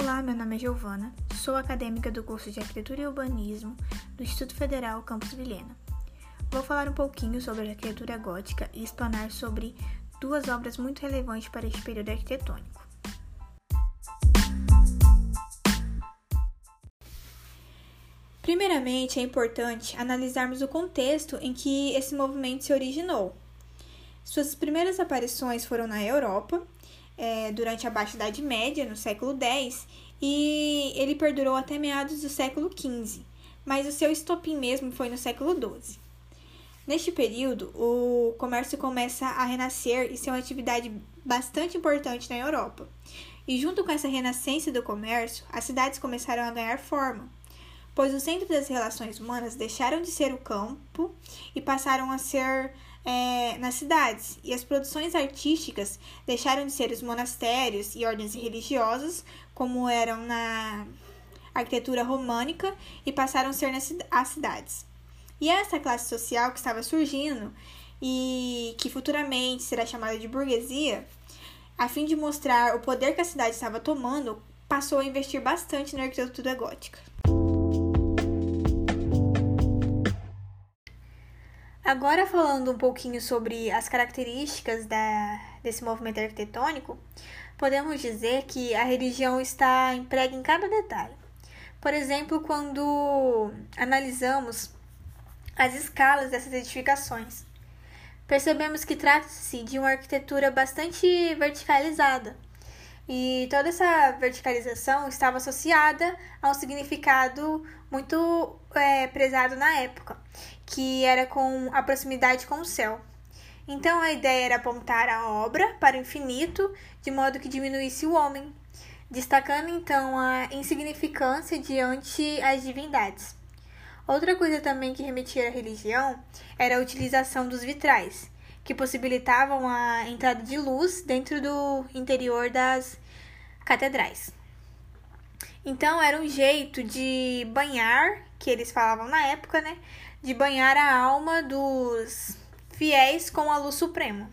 Olá, meu nome é Giovana, sou acadêmica do curso de Arquitetura e Urbanismo do Instituto Federal Campus Vilhena. Vou falar um pouquinho sobre a arquitetura gótica e explanar sobre duas obras muito relevantes para este período arquitetônico. Primeiramente, é importante analisarmos o contexto em que esse movimento se originou. Suas primeiras aparições foram na Europa é, durante a Baixa Idade Média, no século X, e ele perdurou até meados do século XV, mas o seu estopim mesmo foi no século XII. Neste período, o comércio começa a renascer e ser uma atividade bastante importante na Europa. E junto com essa renascença do comércio, as cidades começaram a ganhar forma, pois o centro das relações humanas deixaram de ser o campo e passaram a ser é, nas cidades, e as produções artísticas deixaram de ser os monastérios e ordens religiosas, como eram na arquitetura românica, e passaram a ser nas as cidades. E essa classe social que estava surgindo e que futuramente será chamada de burguesia, a fim de mostrar o poder que a cidade estava tomando, passou a investir bastante na arquitetura gótica. Agora falando um pouquinho sobre as características da, desse movimento arquitetônico, podemos dizer que a religião está emprega em cada detalhe. Por exemplo, quando analisamos as escalas dessas edificações, percebemos que trata-se de uma arquitetura bastante verticalizada. E toda essa verticalização estava associada a um significado muito é, prezado na época, que era com a proximidade com o céu. Então a ideia era apontar a obra para o infinito, de modo que diminuísse o homem, destacando então a insignificância diante as divindades. Outra coisa também que remetia à religião era a utilização dos vitrais, que possibilitavam a entrada de luz dentro do interior das catedrais. Então era um jeito de banhar, que eles falavam na época, né? De banhar a alma dos fiéis com a luz suprema.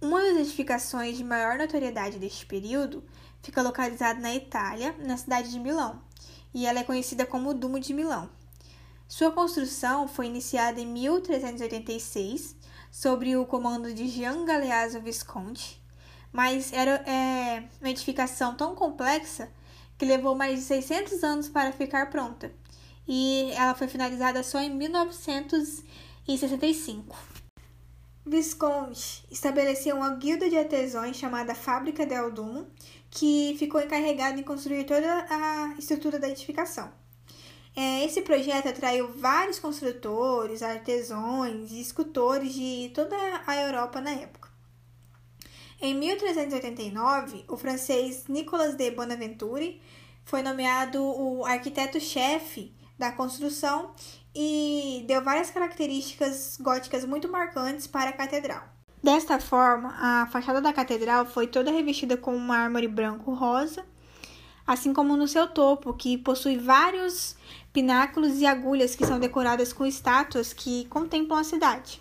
Uma das edificações de maior notoriedade deste período fica localizada na Itália, na cidade de Milão, e ela é conhecida como o Dumo de Milão. Sua construção foi iniciada em 1386, sob o comando de Gian Galeazzo Visconti, mas era é, uma edificação tão complexa que levou mais de 600 anos para ficar pronta, e ela foi finalizada só em 1965. Visconti estabeleceu uma guilda de artesãos chamada Fábrica del Dumo, que ficou encarregada em construir toda a estrutura da edificação. É, esse projeto atraiu vários construtores, artesãos e escultores de toda a Europa na época. Em 1389, o francês Nicolas de Bonaventure foi nomeado o arquiteto-chefe da construção e deu várias características góticas muito marcantes para a catedral. Desta forma, a fachada da catedral foi toda revestida com mármore branco rosa, assim como no seu topo, que possui vários pináculos e agulhas que são decoradas com estátuas que contemplam a cidade.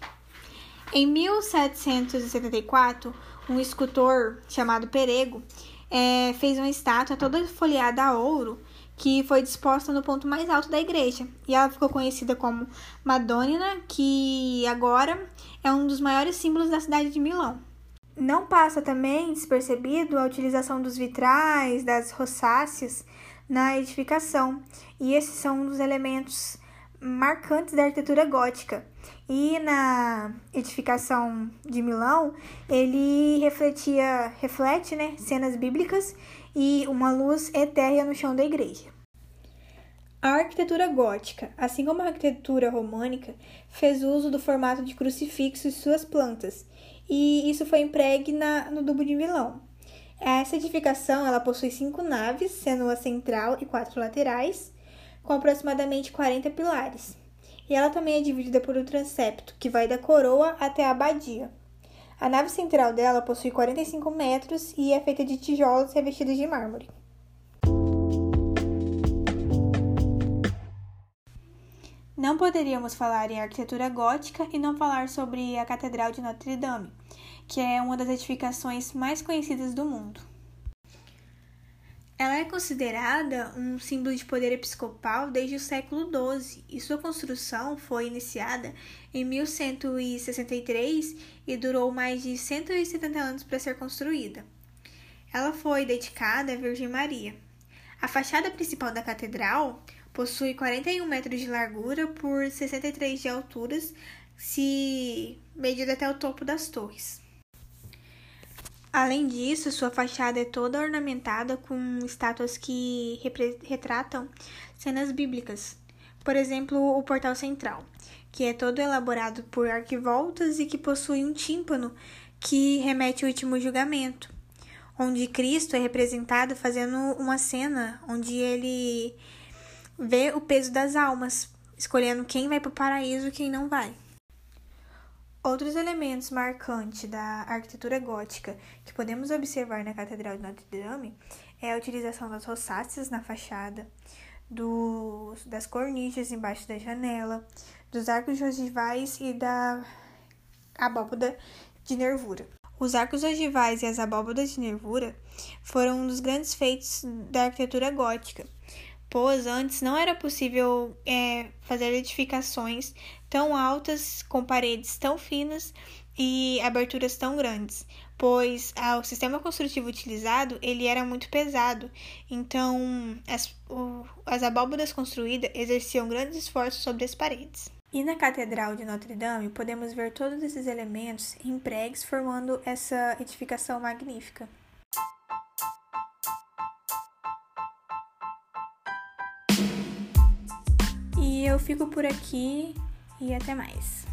Em 1774, um escultor chamado Perego é, fez uma estátua toda folheada a ouro que foi disposta no ponto mais alto da igreja. E ela ficou conhecida como Madonna, que agora é um dos maiores símbolos da cidade de Milão. Não passa também despercebido a utilização dos vitrais, das rosáceas na edificação, e esses são um dos elementos marcantes da arquitetura gótica. E na edificação de Milão, ele refletia, reflete, né, cenas bíblicas e uma luz etérea no chão da igreja. A arquitetura gótica, assim como a arquitetura românica, fez uso do formato de crucifixo e suas plantas, e isso foi empregue na, no Dubo de Milão. Essa edificação ela possui cinco naves, sendo a central e quatro laterais, com aproximadamente 40 pilares. E ela também é dividida por um transepto, que vai da coroa até a abadia. A nave central dela possui 45 metros e é feita de tijolos revestidos de mármore. Não poderíamos falar em arquitetura gótica e não falar sobre a Catedral de Notre Dame, que é uma das edificações mais conhecidas do mundo. Ela é considerada um símbolo de poder episcopal desde o século XII e sua construção foi iniciada em 1163 e durou mais de 170 anos para ser construída. Ela foi dedicada à Virgem Maria. A fachada principal da catedral possui 41 metros de largura por 63 de altura, se medida até o topo das torres. Além disso, sua fachada é toda ornamentada com estátuas que retratam cenas bíblicas. Por exemplo, o portal central, que é todo elaborado por arquivoltas e que possui um tímpano que remete ao último julgamento, onde Cristo é representado fazendo uma cena onde ele vê o peso das almas, escolhendo quem vai para o paraíso e quem não vai. Outros elementos marcantes da arquitetura gótica que podemos observar na Catedral de Notre Dame é a utilização das rosáceas na fachada, das cornichas embaixo da janela, dos arcos ogivais e da abóbada de nervura. Os arcos ogivais e as abóbadas de nervura foram um dos grandes feitos da arquitetura gótica, pois antes não era possível é, fazer edificações tão altas com paredes tão finas e aberturas tão grandes, pois ah, o sistema construtivo utilizado ele era muito pesado, então as, o, as abóbadas construídas exerciam grandes esforços sobre as paredes. E na Catedral de Notre Dame podemos ver todos esses elementos empregues formando essa edificação magnífica. E eu fico por aqui e até mais.